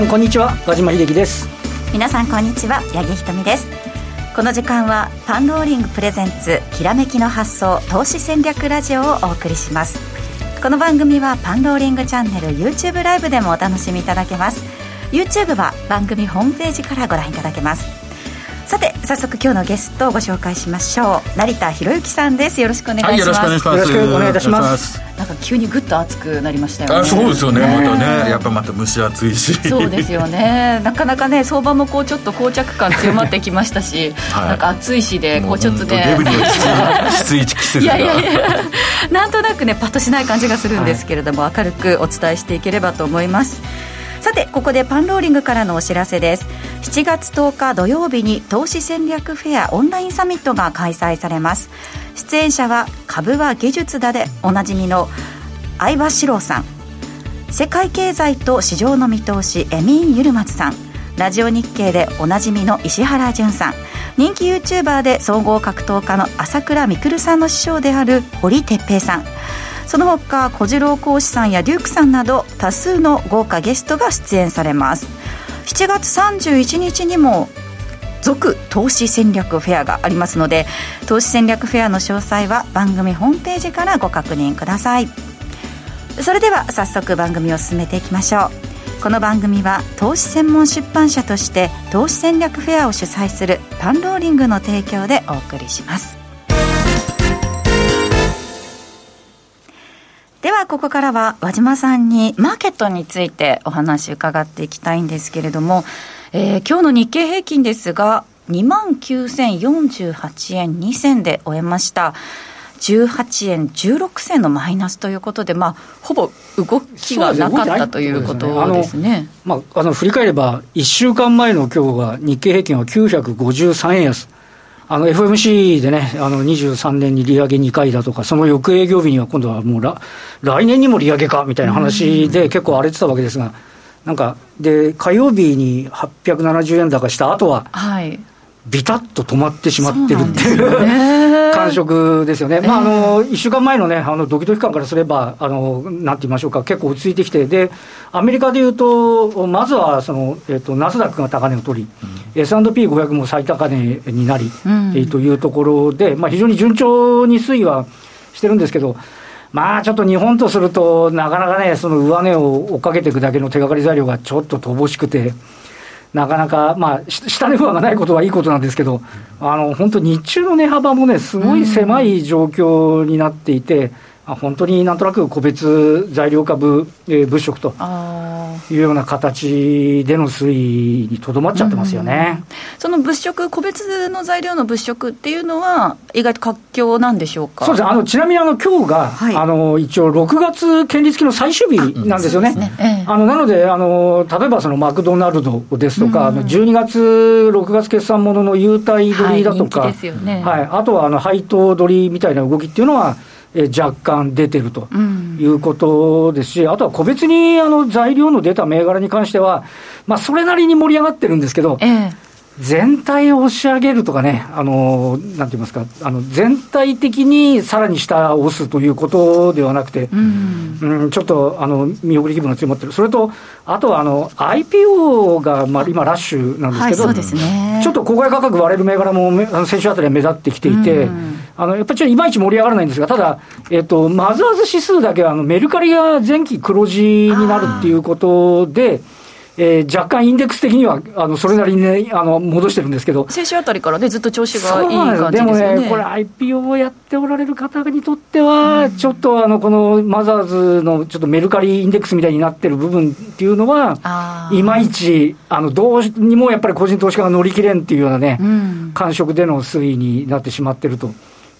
さんこんにちは。和島秀樹です。皆さんこんにちは。八木ひとみです。この時間はパンローリングプレゼンツきらめきの発想投資戦略ラジオをお送りします。この番組はパンローリングチャンネル YouTube ライブでもお楽しみいただけます。YouTube は番組ホームページからご覧いただけます。さて早速今日のゲストをご紹介しましょう。成田博之さんです。よろしくお願いします、はい、よろしくお願いします。よろしくお願いいたします。なんか急にぐっと暑くなりましたよね。そうですよね、ね、またね。やっぱまた蒸し暑いし。そうですよね。なかなかね相場もこうちょっと膠着感強まってきましたし、はい、なんか暑いしでこうちょっとね。きつい季節いやいやいや。なんとなくねパッとしない感じがするんですけれども、はい、明るくお伝えしていければと思いますさてここでパンローリングからのお知らせです。7月10日土曜日に投資戦略フェアオンラインサミットが開催されます。出演者は株は技術だでおなじみの相葉史郎さん。世界経済と市場の見通しエミン・ユルマズさん。ラジオ日経でおなじみの石原淳さん。人気 YouTuber で総合格闘家の朝倉未来さんの師匠である堀哲平さん。その他小次郎講師さんやデュークさんなど多数の豪華ゲストが出演されます。7月31日にも続投資戦略フェアがありますので投資戦略フェアの詳細は番組ホームページからご確認ください。それでは早速番組を進めていきましょう。この番組は投資専門出版社として投資戦略フェアを主催するパンローリングの提供でお送りします。ではここからは和島さんにマーケットについてお話伺っていきたいんですけれども、えー、今日の日経平均ですが2万9048円2銭で終えました18円16銭のマイナスということで、まあ、ほぼ動きがなかったということですね。まあ、あの振り返れば、1週間前の今日は日経平均は953円安。あの FMC でね、あの23年に利上げ2回だとか、その翌営業日には今度はもう来来年にも利上げかみたいな話で結構荒れてたわけですが、なんか、で、火曜日に870円高した後は、はい、ビタッと止まってしまってるっていう感触ですよね、まあ、あの1週間前の,、ね、あのドキドキ感からすればあの、なんて言いましょうか、結構落ち着いてきて、でアメリカでいうと、まずはその、えーと、ナスダックが高値を取り、うん、S&P500 も最高値になり、うん、えー、というところで、まあ、非常に順調に推移はしてるんですけど、まあちょっと日本とすると、なかなかね、その上値を追っかけていくだけの手がかり材料がちょっと乏しくて。なかなか、まあ、下値不安がないことはいいことなんですけど、あの本当、日中の値幅もね、すごい狭い状況になっていて、本当になんとなく個別材料株、えー、物色というような形での推移にとどまっちゃってますよね、その物色、個別の材料の物色っていうのは、意外と活況なんでしょうか？そうです。あのちなみにあの今日が、はい、あの一応、6月権利付きの最終日なんですよね。ね。ええ、あのなのであの、例えばそのマクドナルドですとか、うん、12月、6月決算ものの優待取りだとか、はいね。はい、あとはあの配当取りみたいな動きっていうのは、え若干出てるということですし、うん、あとは個別にあの材料の出た銘柄に関しては、まあ、それなりに盛り上がってるんですけど、ええ、全体を押し上げるとかね、あのなんて言いますか、あの全体的にさらに下を押すということではなくて、うん、うん、ちょっとあの見送り気分が強まってる、それと、あとはあの IPO がまあ今、ラッシュなんですけど、はいね、ちょっと公開価格割れる銘柄も先週あたりは目立ってきていて、うん、あのやっぱりちょっといまいち盛り上がらないんですが、ただ、えっと、マザーズ指数だけはあのメルカリが前期黒字になるっていうことで、えー、若干インデックス的には、あのそれなりにね、あの戻してるんですけど、先週あたりからね、ずっと調子がいい感じですよね。でもね、これ、IPO をやっておられる方にとっては、ちょっとあのこのマザーズのちょっとメルカリインデックスみたいになってる部分っていうのは、いまいち、あのどうにもやっぱり個人投資家が乗り切れんっていうようなね、うん、感触での推移になってしまってると。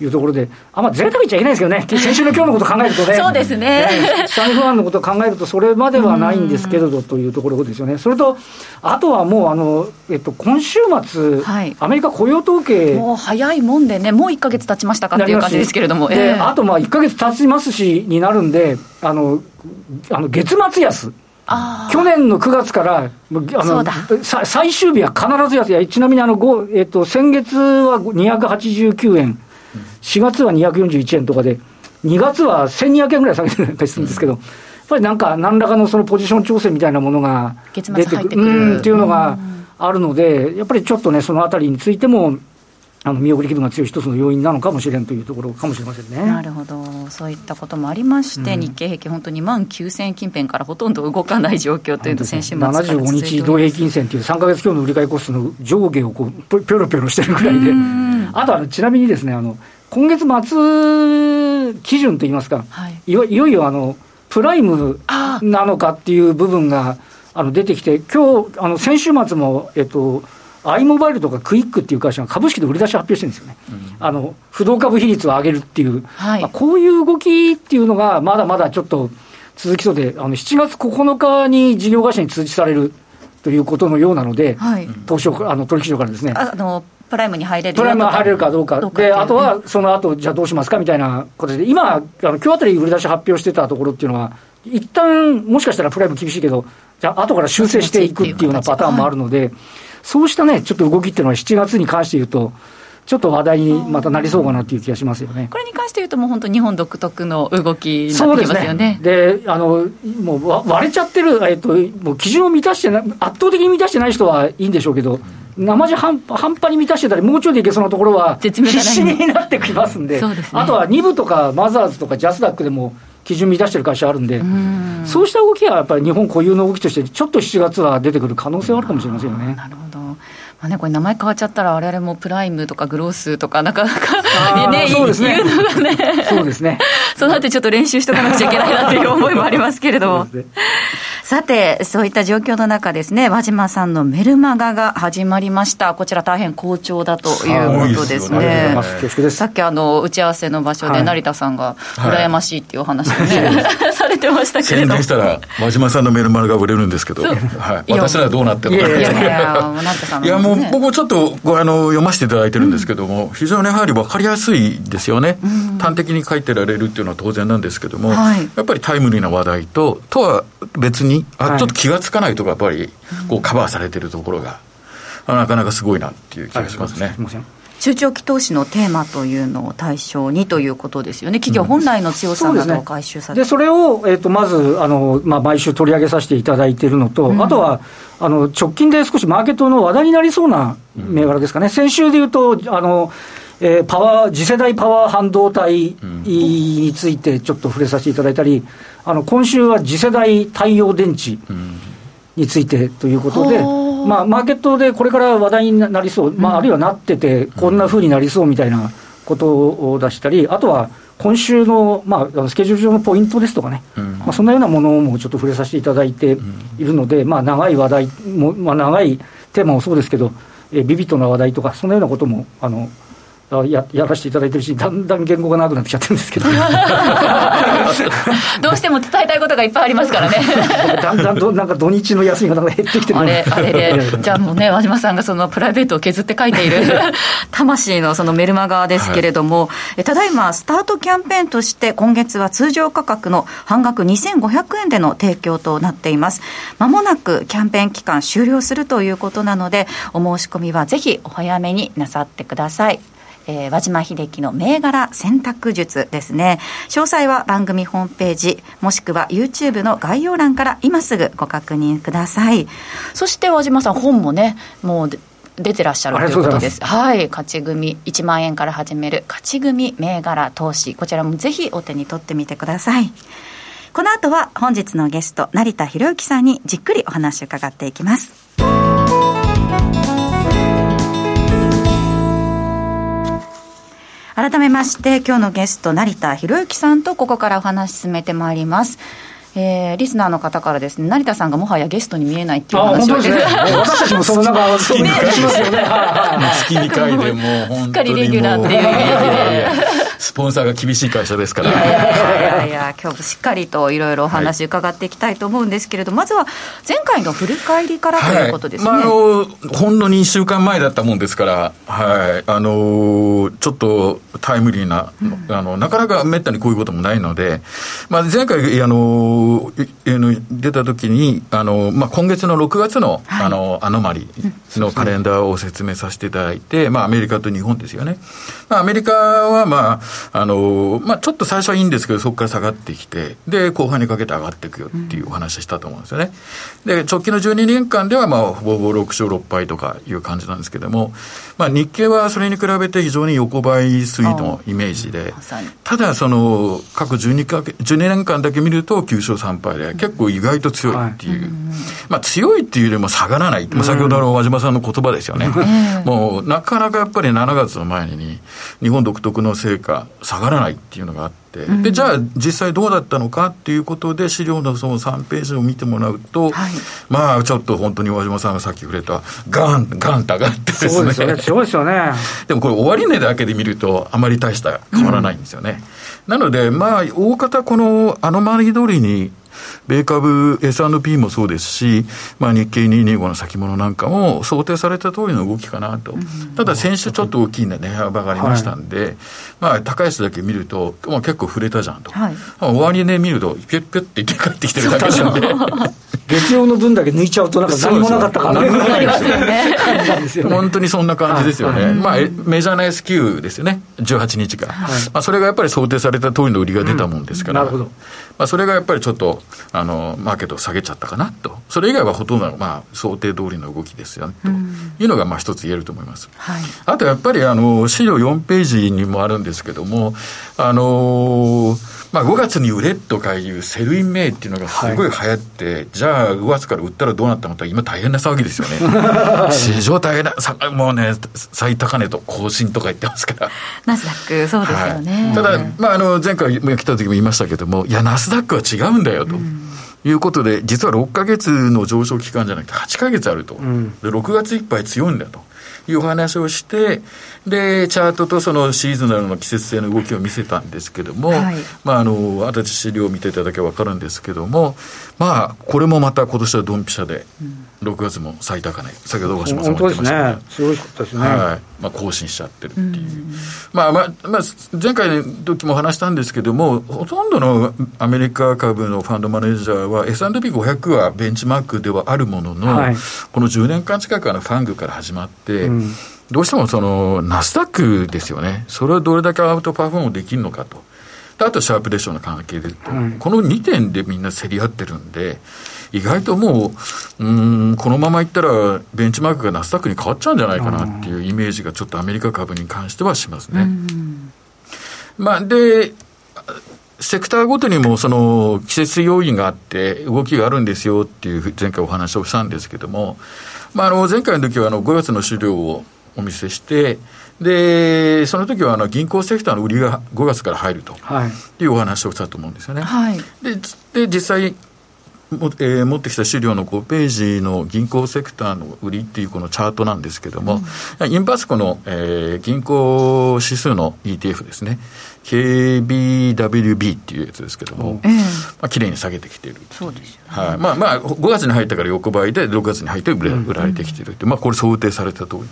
いうところで、あんま贅沢言っちゃいけないですけどね、先週の今日のこと考えるとね、そうですね、下値不安のことを考えると、それまではないんですけれどというところですよね、それと、あとはもうあの、えっと、今週末、はい、アメリカ雇用統計、もう早いもんでね、もう1か月経ちましたかっていう感じですけれども、えー、あとまあ1か月経ちますしになるんで、あのあの月末安。去年の9月からあの最終日は必ず安。い、ちなみにあの、えっと、先月は289円。4月は241円とかで、2月は1200円ぐらい下げてたりするんですけど、ぱりなんか、何らかのそのポジション調整みたいなものが月出てくる。てうんっていうのがあるので、やっぱりちょっとね、そのあたりについても、あの見送り気分が強い一つの要因なのかもしれんというところかもしれませんね。なるほど、そういったこともありまして、うん。日経平均、本当2万9000円近辺からほとんど動かない状況というの、先週末から続いており75ます。日移動平均線という3か月強の売り買いコストの上下をこうぴょぴょろぴょろしてるぐらいで、あとあのちなみにですね、あの今月末基準といいますか、はい。いよいよあのプライムあ。なのかっていう部分があの出てきて、今日あの先週末も、えっと、アイモバイルとかクイックっていう会社が株式で売り出し発表してるんですよね、あの不動株比率を上げるっていう、はい。まあ、こういう動きっていうのが、まだまだちょっと続きそうで、あの7月9日に事業会社に通知されるということのようなので、はい。東証あの取引所からですね。あのプライムに入れるよプライムが入れるかどうか、であとはその後じゃあどうしますかみたいなことで、今、あの今日あたり売り出し発表してたところっていうのは、一旦もしかしたらプライム厳しいけど、じゃあ後から修正していくっていうようなパターンもあるので、そうしたね、ちょっと動きっていうのは、7月に関して言うと、ちょっっと話題にまたなりそうかなっていう気がしますよね。これに関して言うと、もう本当、日本独特の動きになってきますよねね。。で、あの、もうわ割れちゃってる、えっと、もう基準を満たしてな、圧倒的に満たしてない人はいいんでしょうけど、生地半半端に満たしてたり、もうちょいでいけそうなところは、必死になってきますんで、ですねあとは2部とかマザーズとかジャスダックでも基準満たしてる会社あるんで、うんそうした動きはやっぱり日本固有の動きとして、ちょっと7月は出てくる可能性はあるかもしれませんよね。なるほど。まあね、これ名前変わっちゃったら、我々もプライムとかグロースとか、なかなか ね、そうですね言うのがね、そうですね。そうなってちょっと練習しとかなくちゃいけないなっていう思いもありますけれどもそう。ですねさて、そういった状況の中ですね、和島さんのメルマガが始まりました。こちら大変好調だということですね。す。すさ。っきあの打ち合わせの場所で成田さんが羨ましい。ってい。うお話をね、されてましたけれど。も宣伝したら真島さんのメルマガが売れるんですけど、はい、私らはどうなってるのか。いやいやいやい。や、もう僕もちょっとごあの読ませていただいてるんですけども、非常にやはり分かりやすいですよね、端的に書いてられるっていうのは当然なんですけども、はい。やっぱりタイムリーな話題と、とは別に、あはい。ちょっと気がつかないとこやっぱりこうカバーされてるところが、あなかなかすごいなっていう気がしますね。す。みません。中長期投資のテーマというのを対象にということですよね、企業本来の強さなどを回収されでて、それを、えー、とまずあの、まあ、毎週取り上げさせていただいているのと、あとはあの直近で少しマーケットの話題になりそうな銘柄ですかね、先週でいうと、あのえーパワー次世代パワー半導体についてちょっと触れさせていただいたり、あの今週は次世代太陽電池についてということで、まあ、マーケットでこれから話題になりそう、まあ、あるいはなってて、こんな風になりそうみたいなことを出したり、あとは今週の,、まあ、スケジュール上のポイントですとかね、うん。まあ、そんなようなものもちょっと触れさせていただいているので、まあ、長い話題も、まあ、長いテーマもそうですけど、えービビッドな話題とか、そんなようなこともあのあややらせていただいてるし、だんだん言語が長くなってきちゃってるんですけど、どうしても伝えたいことがいっぱいありますからね。だんだんどなんか土日の休みがなんか減ってきてるあれ、あれで、じゃあもうね、和島さんがそのプライベートを削って書いている、魂のそのメルマガですけれども、えただいまスタートキャンペーンとして、今月は通常価格の半額2500円での提供となっています。まもなくキャンペーン期間終了するということなので、お申し込みはぜひお早めになさってください。えー和島秀樹の銘柄選択術ですね。詳細は番組ホームページ、もしくは YouTube の概要欄から今すぐご確認ください。そして和島さん、本もね、もうで出てらっしゃるということです。はい。勝ち組、1万円から始める勝ち組銘柄投資。こちらもぜひお手に取ってみてください。この後は本日のゲスト、成田博之さんにじっくりお話を伺っていきます。改めまして今日のゲスト成田博之さんとここからお話進めてまいります。えー、リスナーの方からですね成田さんがもはやゲストに見えないっていう話を当ですね、私たちもそのなんか、そういう感じしますよね。はいはいはい月2回でもう本当にもう。すっかりレギュラーっていうイメージで。スポンサーが厳しい会社ですから。いやいやいや今日もしっかりといろいろお話伺っていきたいと思うんですけれど、まずは前回の振り返りからということですね、まあ、あのほんの2週間前だったもんですから、はい、あのちょっとタイムリーな、あのなかなかめったにこういうこともないので、まあ、前回、あの、出た時に、あの、まあ、今月の6月の、はい、あの、アノマリのカレンダーを説明させていただいて、まあ、アメリカと日本ですよね。まあ、アメリカは、まあ、あの、まあ、ちょっと最初はいいんですけど、そこから下がってきて、で、後半にかけて上がっていくよっていうお話したと思うんですよね。で、直近の12年間では、まあ、ほぼほぼ6勝6敗とかいう感じなんですけども、まあ、日経はそれに比べて非常に横ばい水のイメージで、ただ、その、過去12か12年間だけ見ると9勝3敗で、結構意外と強いっていう。まあ、強いっていうよりも下がらない。まあ、先ほどの和島さんの言葉ですよね。もう、なかなかやっぱり7月の前に、日本独特の成果、下がらないっていうのがあって、でじゃあ実際どうだったのかっていうことで資料のその3ページを見てもらうと、はい、まあちょっと本当に和島さんがさっき触れたガンガンと上がってですね。そうですよね。強いですよね。でもこれ終値だけで見るとあまり大した変わらないんですよね、うん、なのでまあ大方このあの周り通りに米株 S&P もそうですし、まあ、日経225の先物なんかも想定された通りの動きかなと。ただ先週ちょっと大きい値幅がありましたんで、はい、まあ、高安だけ見ると、もう結構触れたじゃんと。はい、終わり値見ると、ピュッピュッって帰ってきてるだけなんで。月曜の分だけ抜いちゃうと、なんか何もなかったかな、本当にそんな感じですよね、まあ、メジャーな S q ですよね、18日が、はい、まあ、それがやっぱり想定された通りの売りが出たもんですから、うん、なるほど。まあ、それがやっぱりちょっとあのマーケットを下げちゃったかなと、それ以外はほとんど、まあ、想定通りの動きですよというのがまあ一つ言えると思います。はい、あとやっぱりあの資料4ページにもあるんですけども、あのまあ、5月に売れとかいう Sell in May っていうのがすごい流行って、はい、じゃあ5月から売ったらどうなったのか今大変な騒ぎですよね。市場大変な、もうね、最高値を更新とか言ってますから。ナスダック、そうですよね。はい、ただ、まあ、あの前回来た時も言いましたけども、いや、ナスダックは違うんだよと。うんいうことで、実は6か月の上昇期間じゃなくて8か月あると。うん、で、6月いっぱい強いんだと。いう話をして、で、チャートとそのシーズナルの季節性の動きを見せたんですけども、はい、まあ、あの、私資料を見ていただけば分かるんですけども、まあ、これもまた今年はドンピシャで、6月も最高値、先ほど大島さんも言ってましたね。強かったですね。はい。まあ、更新しちゃってるっていう。うまあ、まあ、まあ、前回の時も話したんですけども、ほとんどのアメリカ株のファンドマネージャーは、S&P500 はベンチマークではあるものの、はい、この10年間近くのファングから始まって、うん、どうしてもその、ナスダックですよね。それをどれだけアウトパフォームできるのかと。あとシャープレッションの関係で、はい、この2点でみんな競り合ってるんで、意外ともう、うん、このままいったら、ベンチマークがナスダックに変わっちゃうんじゃないかなっていうイメージが、ちょっとアメリカ株に関してはしますね。まあ、で、セクターごとにもその季節要因があって、動きがあるんですよっていう前回お話をしたんですけども、まあ、あの前回の時はあの5月の資料をお見せして、で、その時はあの銀行セクターの売りが5月から入るとい。うお話をしたと思うんですよね。はい、でで、実際、もえー、持ってきた資料の5ページの銀行セクターの売りっていうこのチャートなんですけども、うん、インバスコの、えー、銀行指数の ETF ですね、KBWB っていうやつですけども、うん、まあ綺麗に下げてきているそうです、ね、はい。まあまあ、5月に入ったから横ばいで、6月に入って売られてきているって、う。ん、まあ、これ、想定された通りの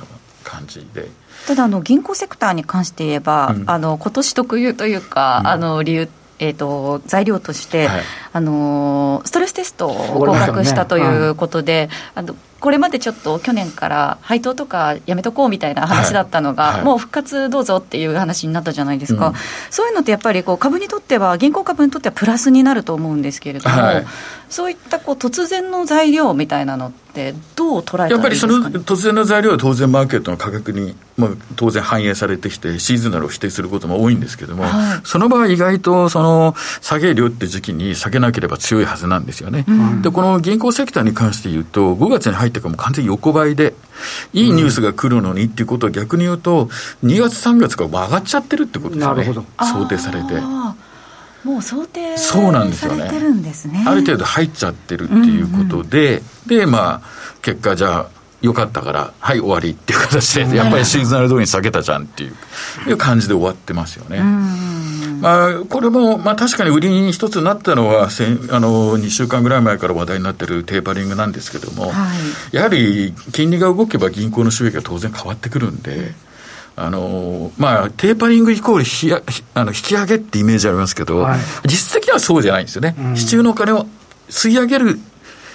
感じで。ただあの銀行セクターに関して言えば、うん、あの今年特有というか、うん、あの理由えーと、材料として、はい、あのストレステストを合格したということで、ねはい、あのこれまでちょっと去年から配当とかやめとこうみたいな話だったのが、はい、もう復活どうぞっていう話になったじゃないですか、うん、そういうのってやっぱりこう株にとっては、銀行株にとってはプラスになると思うんですけれども、はい、そういったこう突然の材料みたいなのって、どう捉えたらいいですか、ね、やっぱりその突然の材料は当然、マーケットの価格に、まあ、当然反映されてきて、シーズナルを否定することも多いんですけれども、はい、その場合、意外とその下げ量って時期に下げなければ強いはずなんですよね。うん、でこの銀行セクターに関して言うと、5月に入ってからも完全に横ばいで、いいニュースが来るのにっていうことは逆に言うと、2月、3月から上がっちゃってるってことですよね、想定されて。もう想定そうなんですよね、ね、ある程度入っちゃってるっていうことで、うんうん、で、まあ、結果、じゃあ、よかったから、はい、終わりっていう形で、やっぱりシーズナル通りに下げたじゃんっていういう感じで終わってますよね。まあ、これも、まあ、確かに売りに一つなったのはあの2週間ぐらい前から話題になってるテーパリングなんですけども、はい、やはり金利が動けば銀行の収益が当然変わってくるんで、あのまあ、テーパリングイコールひやあの引き上げってイメージありますけど、はい、実質的にはそうじゃないんですよね。うん、支柱のお金を吸い上げる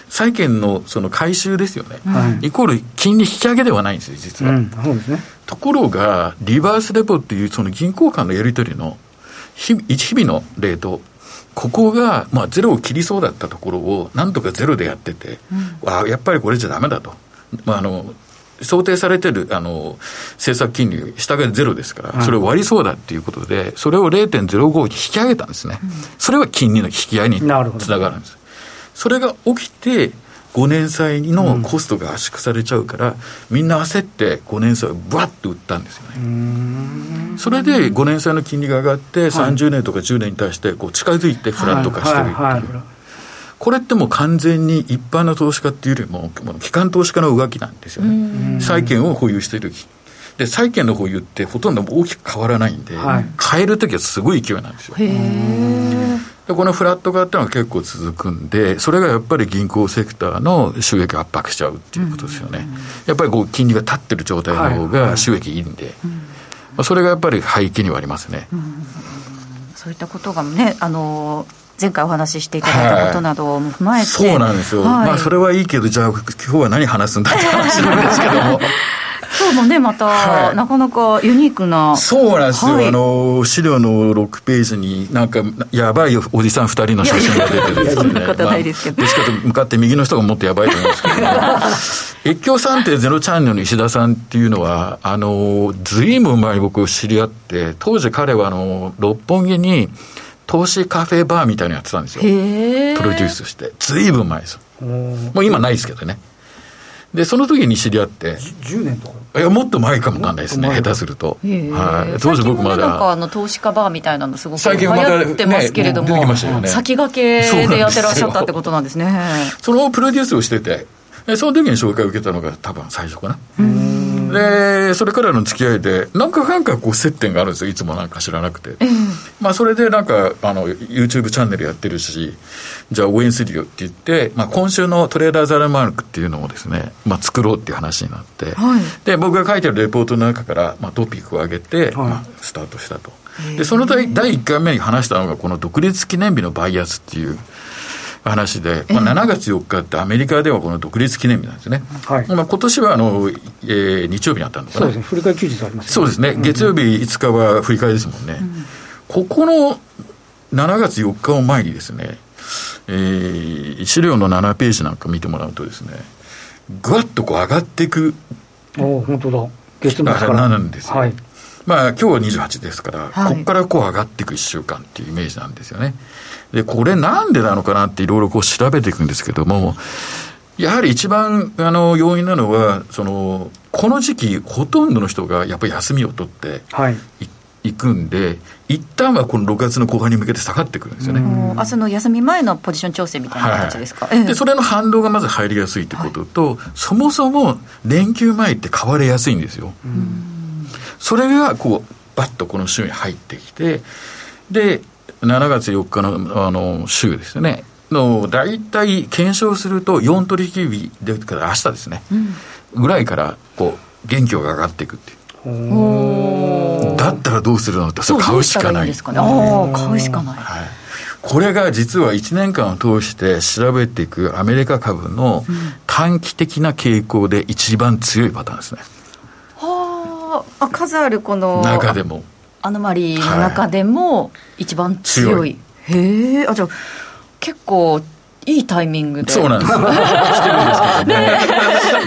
債券のその回収ですよね、はい、イコール金利引き上げではないんですよ、実は。うん、ところが、リバースレポっていうその銀行間のやり取りの日日々のレート、ここが、まあ、ゼロを切りそうだったところを、なんとかゼロでやってて、うん、あやっぱりこれじゃだめだと。まあ、あの想定されてるあの政策金利、下がゼロですから、それを割りそうだっていうことで、それを0.05に引き上げたんですね、それは金利の引き合いにつながるんです。それが起きて、5年債のコストが圧縮されちゃうから、みんな焦って5年債をぶわっと売ったんですよね。それで5年債の金利が上がって、30年とか10年に対してこう近づいてフラット化してるっていう。これってもう完全に一般の投資家っていうよりも、機関投資家の動きなんですよね。債券を保有しているで、債券の保有ってほとんど大きく変わらないんで、はい、変えるときはすごい勢いなんですよ。で、このフラット化っていうのは結構続くんで、それがやっぱり銀行セクターの収益を圧迫しちゃうっていうことですよね。やっぱりこう金利が立ってる状態の方が収益いいんで、まあ、それがやっぱり背景にはありますね。そういったことがね、あのー前回お話ししていただいたことなども踏まえて、はい、そうなんですよ、はい、まあ、それはいいけど、じゃあ、今日は何話すんだって話なんですけども。もね、また、はい、なかなかユニークな。そうなんですよ。はい、あの、資料の6ページに、なんか、やばいおじさん2人の写真が出てる、ね、そんなことないですけど。まあ、しか向かって右の人がもっとやばいと思うんですけど、ね、越境3.0チャンネルの石田さんっていうのは、あの、ずいぶん前僕知り合って、当時彼は、あの、六本木に、投資カフェバーみたいなのやってたんですよ。プロデュースして。ずいぶん前です。もう今ないですけどね。で、その時に知り合って。10年とかいや、もっと前かもなんないですね、下手すると。はい。当時僕まだ。なんかあの、投資家バーみたいなのすごく流行ってますけれども、ねね、先駆けでやってらっしゃったってことなんですね。そのプロデュースをしてて、その時に紹介を受けたのが多分最初かな。で、それからの付き合いで、なんかかんかこう接点があるんですよ、いつもなんか知らなくて。まあ、それでなんか、あの、YouTube チャンネルやってるし、じゃあ応援するよって言って、まあ、今週のトレーダーザラマークっていうのをですね、まあ、作ろうっていう話になって、はい、で、僕が書いてるレポートの中から、まあ、トピックを上げて、はい、まあ、スタートしたと。で、その第第1回目に話したのが、この独立記念日のバイアスっていう、話で、まあ、7月4日ってアメリカではこの独立記念日なんですね。はい、まあ今年はあの、えー、日曜日にあったのかな。そうですね。振り替え休日あります、ね、そうですね。月曜日5日は振り替えですもんね。うん、ここの7月4日を前にですね、えー、資料の7ページなんか見てもらうとですね、ぐわっとこう上がっていく。お本当だ。月末から。なんですよ。はい。まあ今日は28ですから、はい、ここからこう上がっていく1週間っていうイメージなんですよね。で、これなんでなのかなっていろいろこう調べていくんですけども、やはり一番あの要因なのは、その、この時期、ほとんどの人がやっぱり休みを取って、はい、行くんで、一旦はこの6月の後半に向けて下がってくるんですよね。明日の休み前のポジション調整みたいな形ですか、はい、でそれの反動がまず入りやすいということと、はい、そもそも連休前って買われやすいんですよ。それがこうバッとこの週に入ってきてで7月4日のあの週ですね。の大体検証すると4取引日でから明日ですね、うん、ぐらいからこう元気が上がっていくっていう。だったらどうするのってそれ買うしかない。ですかね。買うしかない、はい、これが実は1年間を通して調べていくアメリカ株の短期的な傾向で一番強いパターンですね、はあ数あるこの。中でもアノマリーの中でも一番強い、はい、へえあじゃあ結構いいタイミングで。そうなんです来てるんですけどね。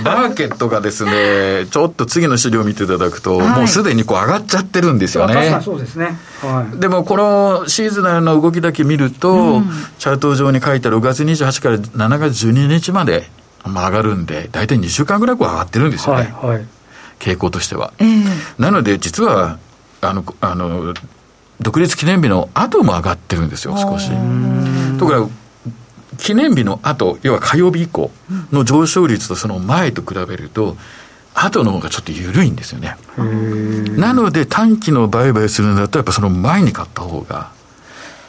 マーケットがですねちょっと次の資料を見ていただくと、はい、もうすでにこう上がっちゃってるんですよね。そうですね、はい、でもこのシーズナルの動きだけ見ると、うん、チャート上に書いた6月28から7月12日まで上がるんで大体2週間ぐらいこう上がってるんですよね、はい、傾向としては、えー、なので実はあの、あの、独立記念日の後も上がってるんですよ、少し。ところ記念日の後、要は火曜日以降の上昇率とその前と比べると、後の方がちょっと緩いんですよね。なので短期の売買するんだったら、やっぱその前に買った方が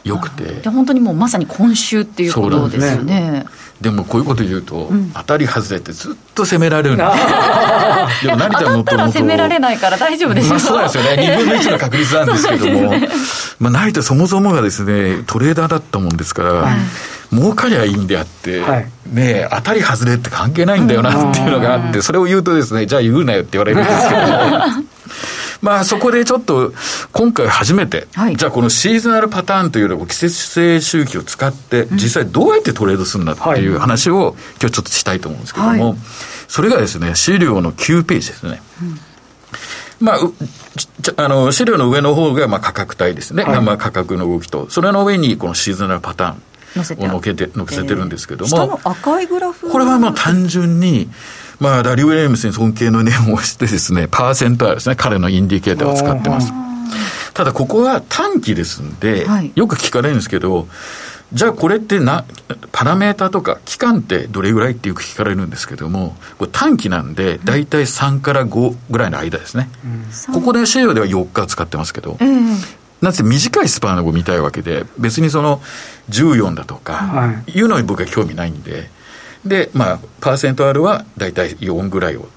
良くて。で本当にもうまさに今週っていうことです。よね。でもこういうこと言うと、うん、当たり外れってずっと責められるんで でも成田もともと責められないから大丈夫ですよ、まあ、そうですよね。2分の1の確率なんですけども、ね、まあ、成田そもそもがですねトレーダーだったもんですから、はい、儲かりゃいいんであって、はい、ね当たり外れって関係ないんだよなっていうのがあって、それを言うとですねじゃあ言うなよって言われるんですけど まあそこでちょっと今回初めて、はい、じゃあこのシーズナルパターンというのを季節性周期を使って実際どうやってトレードするんだっていう話を今日ちょっとしたいと思うんですけども、はい、それがですね資料の9ページですね。うんまあ、あの資料の上の方がまあ価格帯ですね、はい、まあ価格の動きと、それの上にこのシーズナルパターンをのけて、のせてるんですけども、えー、下の赤いグラフこれはまあ単純に、まあ、ラリー・ウィリアムスに尊敬の念をしてですね、パーセントですね、彼のインディケーターを使ってます。ただ、ここは短期ですんで、はい、よく聞かれるんですけど、じゃあこれってな、パラメータとか期間ってどれぐらいってよく聞かれるんですけども、これ短期なんで、大体3から5ぐらいの間ですね。うん、ここで資料では4日使ってますけど、うん、なぜ短いスパンを見たいわけで、別にその14だとか、いうのに僕は興味ないんで、で、まあ、パーセント R は大体4ぐらいを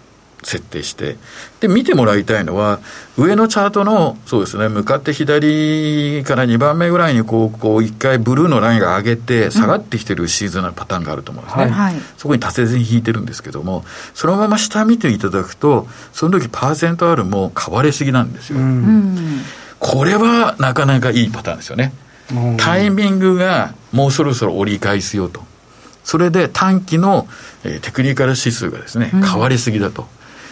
設定して、で、見てもらいたいのは、上のチャートの、そうですね、向かって左から2番目ぐらいに、こう、こう、一回ブルーのラインが上げて、下がってきてるシーズンのパターンがあると思うんですね。はい、そこに達せずに引いてるんですけども、そのまま下見ていただくと、その時パーセント R も買われすぎなんですよ。うん、これはなかなかいいパターンですよね。タイミングがもうそろそろ折り返すよと。それで短期の、えー、テクニカル指数がですね、変わりすぎだと。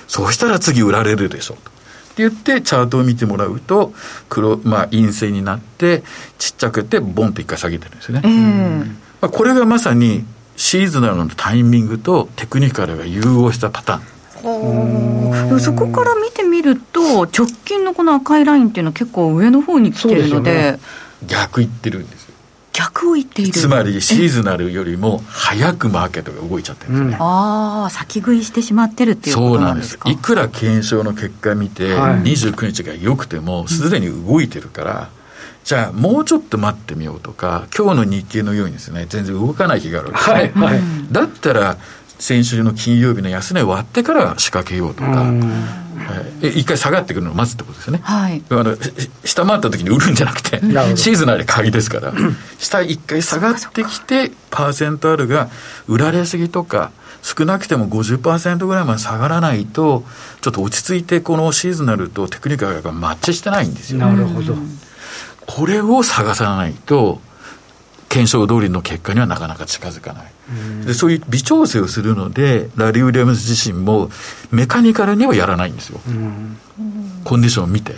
そうしたら次売られるでしょうと。って言って、チャートを見てもらうと、黒、まあ、陰性になって、ちっちゃくて、ボンと一回下げてるんですよね。えー、まあ、これがまさに、シーズナルのタイミングとテクニカルが融合したパターン。そこから見てみると、直近のこの赤いラインっていうのは結構上の方に来てるので、ね、逆いってるんです逆を言っている。つまりシーズナルよりも早くマーケットが動いちゃってるんですね、うん、ああ先食いしてしまってるっていうことなんですか？いくら検証の結果見て、はい、29日が良くてもすでに動いてるから、うん、じゃあもうちょっと待ってみようとか今日の日経のようにですね全然動かない日があるわけですね、はいはい、だったら先週の金曜日の安値を割ってから仕掛けようとか、え一回下がってくるのを待つってことですね、はい、あの下回った時に売るんじゃなくてシーズナルで買いですから。下一回下がってきてパーセントあるが売られすぎとか少なくても50%ぐらいまで下がらないとちょっと落ち着いてこのシーズナルとテクニカルがマッチしてないんですよ。なるほど。これを探さないと検証通りの結果にはなかなか近づかない、でそういう微調整をするのでラリー・ウィリアムズ自身もメカニカルにはやらないんですよ、コンディションを見て。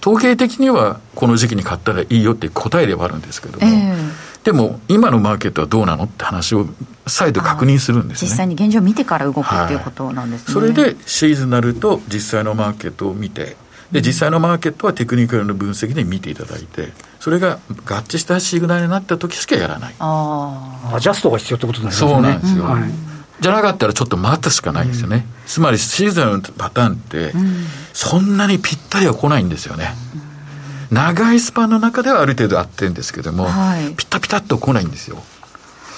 統計的にはこの時期に買ったらいいよって答えではあるんですけども、えー、でも今のマーケットはどうなのって話を再度確認するんですね。実際に現状を見てから動くっていうことなんですね、はい、それでシーズナルと実際のマーケットを見てで実際のマーケットはテクニカルの分析で見ていただいてそれが合致したシグナルになった時しかやらない。あアジャストが必要ってことなんですね。そうなんですよ、うんはい、じゃなかったらちょっと待つしかないですよね、うん、つまりシーズンのパターンってそんなにぴったりは来ないんですよね、うん、長いスパンの中ではある程度合ってるんですけども、はい、ピタピタっと来ないんですよ。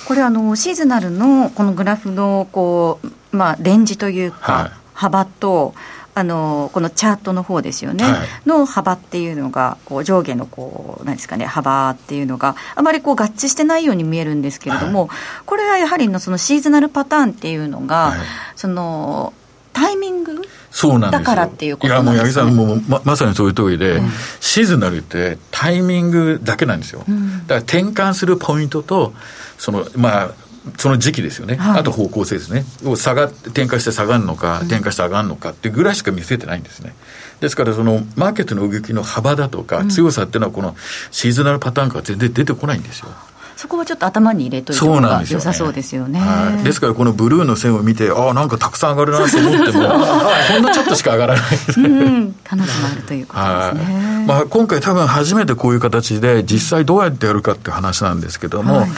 これあのシーズナルのこのグラフのこうまあレンジというか、はい、幅とあのこのチャートの方ですよね、はい、の幅っていうのがこう上下のこう何ですかね幅っていうのがあまりこう合致してないように見えるんですけれども、はい、これはやはりのそのシーズナルパターンっていうのが、はい、そのタイミングそうなんだからっていうことね、いやもう八木さんもままさにそういう通りで、うん、シーズナルってタイミングだけなんですよ、うん、だから転換するポイントとそのまあその時期ですよね、はい、あと方向性ですね、を下が転換して下がるのか、転換して上がるのかっていうぐらいしか見せてないんですね。ですから、そのマーケットの動きの幅だとか、強さっていうのは、このシーズナルパターンから全然出てこないんですよ。そこはちょっと頭に入れといた方が良さそうですよね。はい、ですから、このブルーの線を見て、ああ、なんかたくさん上がるなと思っても、ほんのちょっとしか上がらない。うん、可能性もあるということですね。まあ、今回、多分初めてこういう形で、実際どうやってやるかっていう話なんですけども、はい、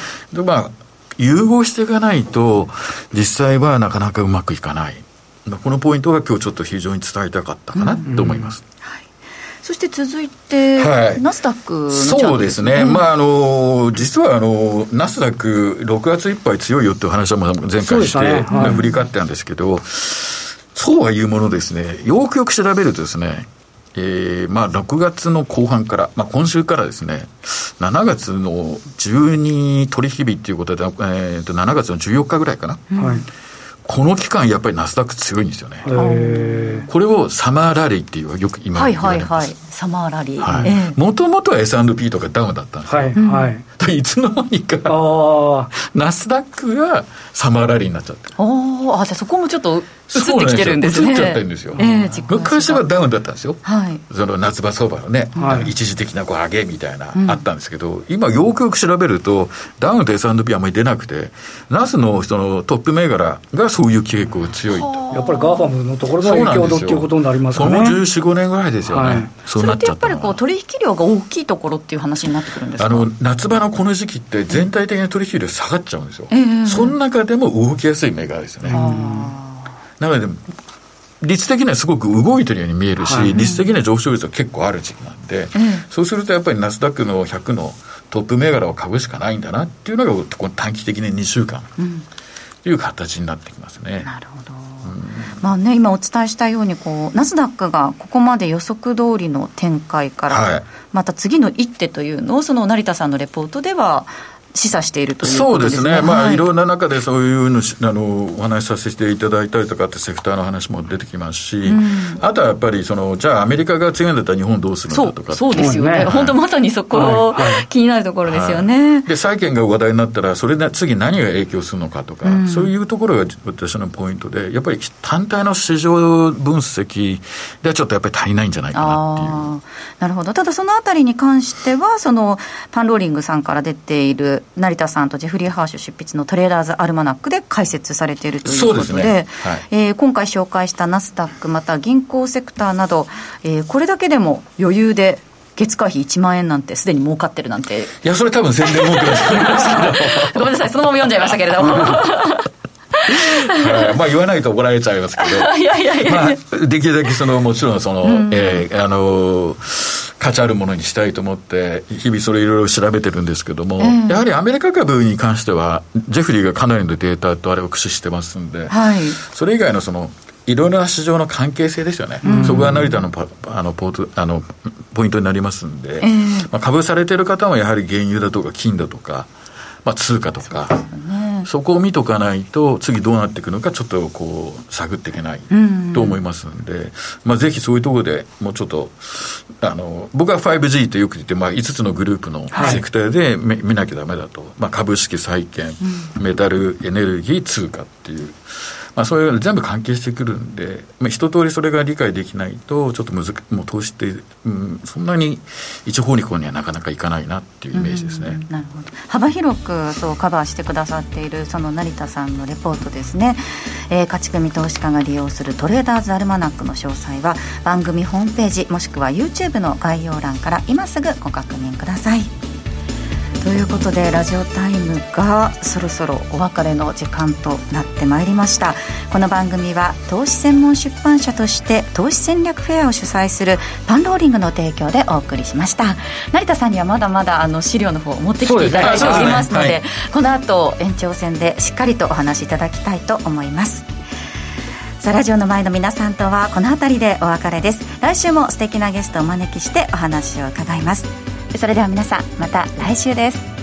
まあ、融合していかないと、実際はなかなかうまくいかない。このポイントが今日ちょっと非常に伝えたかったかなと思います。うんうんはい。そして続いて、はい、ナスダックのそうですね、まああの実はあのナスダック、6月いっぱい強いよっていう話は前回して、ね。はい、振り返ったんですけど、そうはいうものですね、よくよく調べるとですね、えー、まあ6月の後半から、まあ今週からですね、7月の12取引日っていうことで、えー、と7月の14日ぐらいかな。はいこの期間、やっぱりナスダック強いんですよね。これをサマーラリーっていうよく今言われます。はいはいはい。サマーラリー。もともとは S&P とかダウンだったんですよ。はいはい。いつの間にか、ナスダックがサマーラリーになっちゃってる。ああ、じゃあそこもちょっと移ってきてるんですね。移っちゃってるんですよ。えー、昔はダウンだったんですよ。はい。その夏場相場のね、はい、一時的なこう上げみたいな、あったんですけど、今よくよく調べると、ダウと S&P はあんまり出なくて、ナスのそのトップ銘柄がそういう傾向が強いと。やっぱり GAFAMのところの影響度っていうことになりますかね。その14、5年ぐらいですよね。はい、それってやっぱりこう取引量が大きいところっていう話になってくるんですか？あの夏場のこの時期って全体的な取引量下がっちゃうんですよ。えー、その中でも動きやすい銘柄ですよね。なので、率的にはすごく動いてるように見えるし、はい、率的には上昇率は結構ある時期なんで、うん、そうするとやっぱりナスダックの100のトップ銘柄を買うしかないんだなっていうのが、この短期的に2週間という形になってきますね。なるほど。まあね、今お伝えしたようにこう、ナスダックがここまで予測通りの展開から、はい、また次の一手というのを、その成田さんのレポートでは、示唆しているというそうですね、まあ、いろんな中でそういうのあのお話しさせていただいたりとかってセクターの話も出てきますし、うん、あとはやっぱりその、じゃあ、アメリカが強いんだったら日本どうするんだとか。そうですよね、はい、本当まさにそこ、はい、気になるところですよね。はい、で債券が話題になったら、それで次、何が影響するのかとか、うん、そういうところが私のポイントで、やっぱり単体の市場分析ではちょっとやっぱり足りないんじゃないかなっていう。なるほど。ただそのあたりに関してはそのパンローリングさんから出ている成田さんとジェフリー・ハーシュ執筆のトレーダーズ・アルマナックで解説されているということで、で、ね。はい、えー、今回紹介したナスダック、また銀行セクターなど、えー、これだけでも余裕で月会費1万円なんてすでに儲かってるなんて。いやそれ多分宣伝儲けだと思いますけど。ごめんなさいそのまま読んじゃいましたけれども。はい、まあ言わないと怒られちゃいますけど。いやいやいや、まあ、できるだけそのもちろんその、うん、えー、あの価値あるものにしたいと思って日々それいろいろ調べてるんですけども、やはりアメリカ株に関してはジェフリーがかなりのデータとあれを駆使してますんで、はい、それ以外のそのいろいろな市場の関係性ですよね、うん、そこが成田のあのポートあのポイントになりますんで、えー、まあ、株されてる方もやはり原油だとか金だとか、まあ、通貨とか。そこを見とかないと、次どうなっていくのか、ちょっとこう、探っていけないと思いますんで、まあ、ぜひそういうところでもうちょっと、あの、僕は 5G とよく言って、まあ、5つのグループのセクターで見,、見なきゃだめだと。まあ、株式、債券、メタル、エネルギー、通貨っていう。まあ、そういうの全部関係してくるんで、まあ、一通りそれが理解できないと、ちょっとむずもう投資って、うん、そんなに一方向にはなかなかいかないなっていうイメージですね。なるほど幅広くそうカバーしてくださっているその成田さんのレポートですね、えー、勝ち組投資家が利用するトレーダーズアルマナックの詳細は番組ホームページもしくは YouTube の概要欄から今すぐご確認ください。ということでラジオタイムがそろそろお別れの時間となってまいりました。この番組は投資専門出版社として投資戦略フェアを主催するパンローリングの提供でお送りしました。成田さんにはまだまだあの資料の方を持ってきていただいておりますので、ね。はい、この後延長戦でしっかりとお話しいただきたいと思います。さあラジオの前の皆さんとはこの辺りでお別れです。来週も素敵なゲストをお招きしてお話を伺いますそれでは皆さんまた来週です。